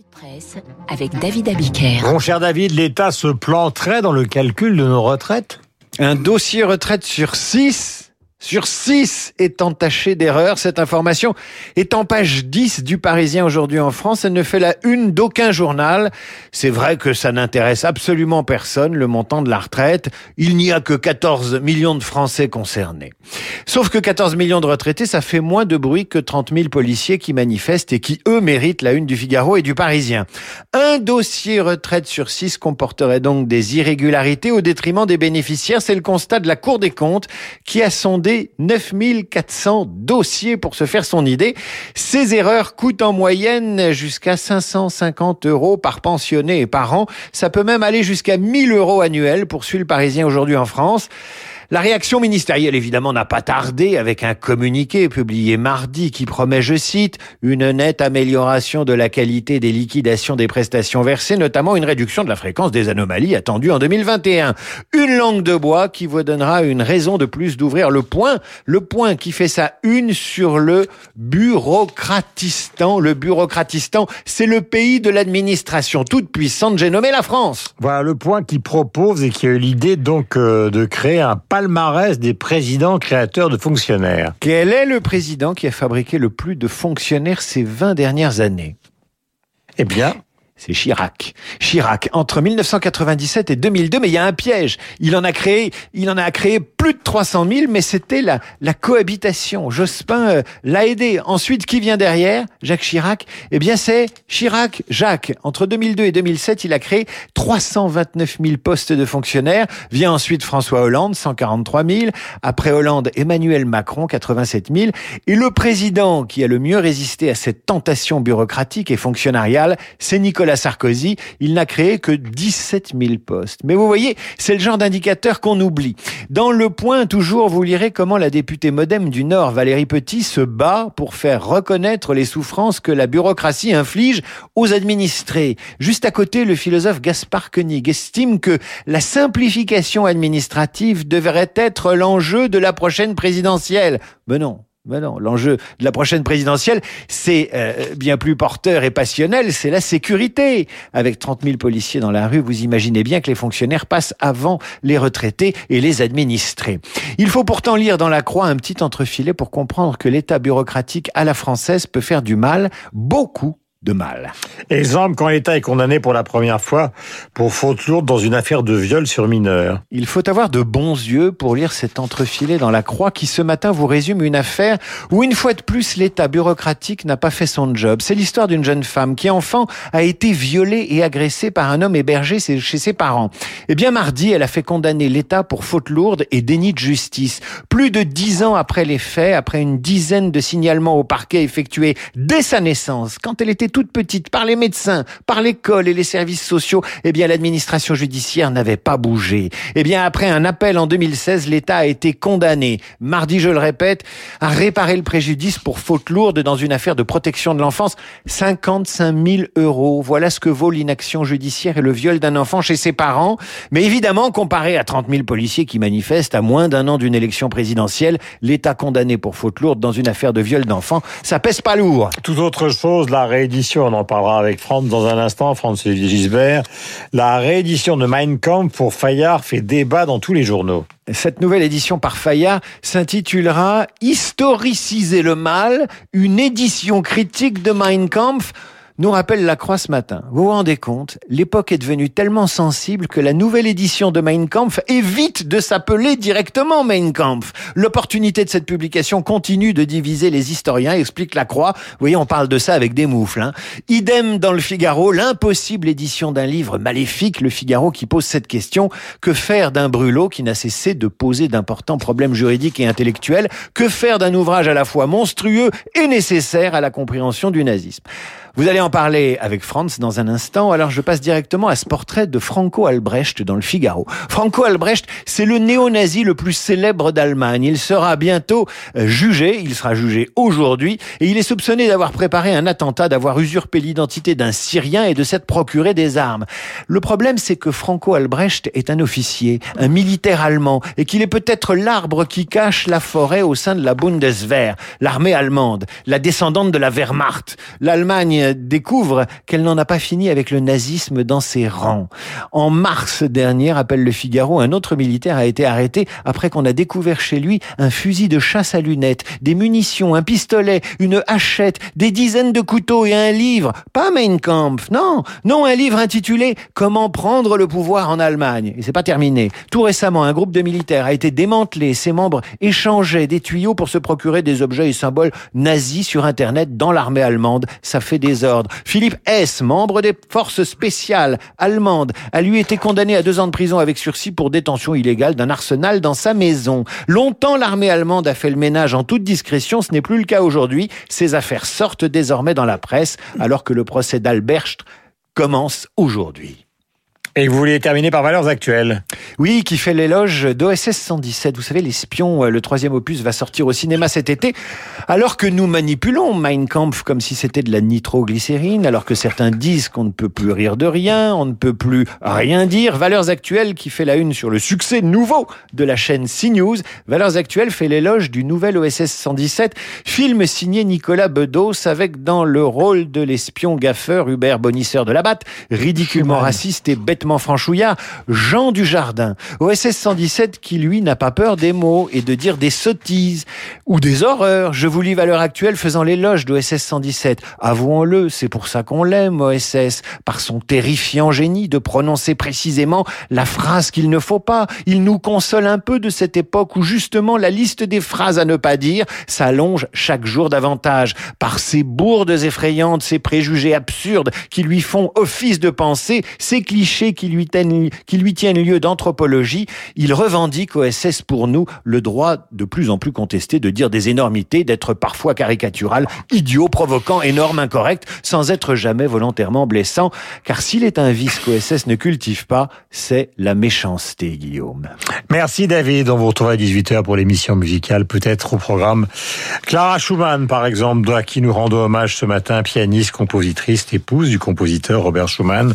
revue de presse avec David Abiker. Mon cher David, l'État se planterait dans le calcul de nos retraites? Un dossier retraite sur 6 sur 6 est entaché d'erreurs. Cette information est en page 10 du Parisien aujourd'hui en France. Elle ne fait la une d'aucun journal. C'est vrai que ça n'intéresse absolument personne, le montant de la retraite. Il n'y a que 14 millions de Français concernés. Sauf que 14 millions de retraités, ça fait moins de bruit que 30 000 policiers qui manifestent et qui, eux, méritent la une du Figaro et du Parisien. Un dossier retraite sur 6 comporterait donc des irrégularités au détriment des bénéficiaires. C'est le constat de la Cour des comptes qui a sondé 9400 dossiers pour se faire son idée. Ces erreurs coûtent en moyenne jusqu'à 550 euros par pensionné et par an. Ça peut même aller jusqu'à 1000 euros annuels, poursuit le Parisien aujourd'hui en France. La réaction ministérielle, évidemment, n'a pas tardé avec un communiqué publié mardi qui promet, je cite, une nette amélioration de la qualité des liquidations des prestations versées, notamment une réduction de la fréquence des anomalies attendues en 2021. Une langue de bois qui vous donnera une raison de plus d'ouvrir le point, le point qui fait sa une sur le bureaucratistan. Le bureaucratistan, c'est le pays de l'administration toute puissante, j'ai nommé la France. Voilà le point qui propose et qui a eu l'idée donc euh, de créer un palmarès des présidents créateurs de fonctionnaires. Quel est le président qui a fabriqué le plus de fonctionnaires ces 20 dernières années? Eh bien, c'est Chirac. Chirac, entre 1997 et 2002, mais il y a un piège. Il en a créé, il en a créé plus de 300 000, mais c'était la, cohabitation. Jospin euh, l'a aidé. Ensuite, qui vient derrière? Jacques Chirac Eh bien, c'est Chirac Jacques. Entre 2002 et 2007, il a créé 329 000 postes de fonctionnaires. Vient ensuite François Hollande, 143 000. Après Hollande, Emmanuel Macron, 87 000. Et le président qui a le mieux résisté à cette tentation bureaucratique et fonctionnariale, c'est Nicolas Sarkozy. Il n'a créé que 17 000 postes. Mais vous voyez, c'est le genre d'indicateur qu'on oublie. Point, toujours, vous lirez comment la députée modem du Nord, Valérie Petit, se bat pour faire reconnaître les souffrances que la bureaucratie inflige aux administrés. Juste à côté, le philosophe Gaspard Koenig estime que la simplification administrative devrait être l'enjeu de la prochaine présidentielle. Mais non, ben non, l'enjeu de la prochaine présidentielle, c'est euh, bien plus porteur et passionnel, c'est la sécurité. Avec 30 000 policiers dans la rue, vous imaginez bien que les fonctionnaires passent avant les retraités et les administrés. Il faut pourtant lire dans la croix un petit entrefilet pour comprendre que l'État bureaucratique à la française peut faire du mal, beaucoup de mal. Exemple quand l'État est condamné pour la première fois pour faute lourde dans une affaire de viol sur mineur. Il faut avoir de bons yeux pour lire cet entrefilet dans la croix qui ce matin vous résume une affaire où une fois de plus l'État bureaucratique n'a pas fait son job. C'est l'histoire d'une jeune femme qui enfant a été violée et agressée par un homme hébergé chez ses parents. Eh bien mardi, elle a fait condamner l'État pour faute lourde et déni de justice. Plus de dix ans après les faits, après une dizaine de signalements au parquet effectués dès sa naissance, quand elle était toute petite par les médecins, par l'école et les services sociaux, eh bien l'administration judiciaire n'avait pas bougé. Eh bien après un appel en 2016, l'État a été condamné, mardi je le répète, à réparer le préjudice pour faute lourde dans une affaire de protection de l'enfance, 55 000 euros. Voilà ce que vaut l'inaction judiciaire et le viol d'un enfant chez ses parents. Mais évidemment, comparé à 30 000 policiers qui manifestent à moins d'un an d'une élection présidentielle, l'État condamné pour faute lourde dans une affaire de viol d'enfant, ça pèse pas lourd. Toute autre chose, la réédition on en parlera avec Franz dans un instant, Franz Gisbert. La réédition de Mein Kampf pour Fayard fait débat dans tous les journaux. Cette nouvelle édition par Fayard s'intitulera Historiciser le mal, une édition critique de Mein Kampf nous rappelle la croix ce matin. Vous vous rendez compte, l'époque est devenue tellement sensible que la nouvelle édition de Mein Kampf évite de s'appeler directement Mein Kampf. L'opportunité de cette publication continue de diviser les historiens, explique la croix. Vous voyez, on parle de ça avec des moufles. Hein. Idem dans le Figaro, l'impossible édition d'un livre maléfique, le Figaro qui pose cette question. Que faire d'un brûlot qui n'a cessé de poser d'importants problèmes juridiques et intellectuels? Que faire d'un ouvrage à la fois monstrueux et nécessaire à la compréhension du nazisme? Vous allez en parler avec Franz dans un instant, alors je passe directement à ce portrait de Franco Albrecht dans le Figaro. Franco Albrecht, c'est le néo-nazi le plus célèbre d'Allemagne. Il sera bientôt euh, jugé, il sera jugé aujourd'hui, et il est soupçonné d'avoir préparé un attentat, d'avoir usurpé l'identité d'un Syrien et de s'être procuré des armes. Le problème, c'est que Franco Albrecht est un officier, un militaire allemand, et qu'il est peut-être l'arbre qui cache la forêt au sein de la Bundeswehr, l'armée allemande, la descendante de la Wehrmacht. L'Allemagne Allemagne découvre qu'elle n'en a pas fini avec le nazisme dans ses rangs. En mars dernier, rappelle le Figaro, un autre militaire a été arrêté après qu'on a découvert chez lui un fusil de chasse à lunettes, des munitions, un pistolet, une hachette, des dizaines de couteaux et un livre. Pas Mein Kampf, non, non, un livre intitulé Comment prendre le pouvoir en Allemagne. Et c'est pas terminé. Tout récemment, un groupe de militaires a été démantelé. Ses membres échangeaient des tuyaux pour se procurer des objets et symboles nazis sur Internet dans l'armée allemande. Ça fait des Philippe S., membre des forces spéciales allemandes, a lui été condamné à deux ans de prison avec sursis pour détention illégale d'un arsenal dans sa maison. Longtemps, l'armée allemande a fait le ménage en toute discrétion. Ce n'est plus le cas aujourd'hui. Ces affaires sortent désormais dans la presse alors que le procès d'Albercht commence aujourd'hui. Et vous vouliez terminer par Valeurs Actuelles Oui, qui fait l'éloge d'OSS 117. Vous savez, L'espion, euh, le troisième opus, va sortir au cinéma cet été, alors que nous manipulons Mein Kampf comme si c'était de la nitroglycérine, alors que certains disent qu'on ne peut plus rire de rien, on ne peut plus rien dire. Valeurs Actuelles, qui fait la une sur le succès nouveau de la chaîne CNews. Valeurs Actuelles fait l'éloge du nouvel OSS 117, film signé Nicolas Bedos, avec dans le rôle de l'espion gaffeur Hubert Bonisseur de la Batte, ridiculement raciste et franchouillard, Jean Dujardin, OSS 117 qui lui n'a pas peur des mots et de dire des sottises ou des horreurs. Je vous lis à l'heure actuelle faisant l'éloge d'OSS 117. Avouons-le, c'est pour ça qu'on l'aime, OSS, par son terrifiant génie de prononcer précisément la phrase qu'il ne faut pas. Il nous console un peu de cette époque où justement la liste des phrases à ne pas dire s'allonge chaque jour davantage par ces bourdes effrayantes, ces préjugés absurdes qui lui font office de pensée, ces clichés qui lui tiennent, lieu d'anthropologie, il revendique OSS pour nous le droit de plus en plus contesté de dire des énormités, d'être parfois caricatural, idiot, provoquant, énorme, incorrect, sans être jamais volontairement blessant. Car s'il est un vice qu'OSS ne cultive pas, c'est la méchanceté, Guillaume. Merci David. On vous retrouve à 18h pour l'émission musicale, peut-être au programme. Clara Schumann, par exemple, à qui nous rendons hommage ce matin, pianiste, compositrice, épouse du compositeur Robert Schumann.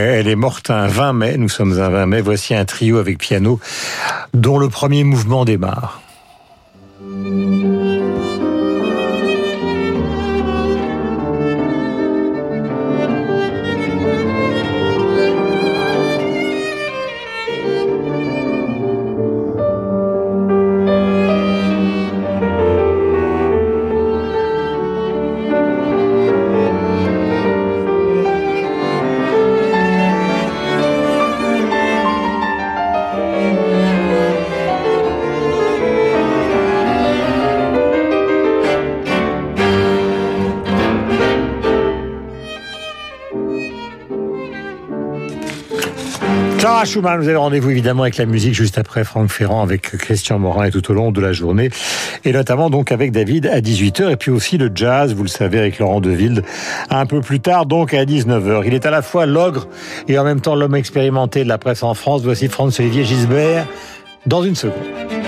Elle est morte un 20 mai, nous sommes un 20 mai. Voici un trio avec piano dont le premier mouvement démarre. Clara Schumann, vous avez rendez-vous évidemment avec la musique juste après Franck Ferrand avec Christian Morin et tout au long de la journée. Et notamment donc avec David à 18h et puis aussi le jazz, vous le savez, avec Laurent Deville un peu plus tard donc à 19h. Il est à la fois l'ogre et en même temps l'homme expérimenté de la presse en France. Voici Franz-Olivier Gisbert dans une seconde.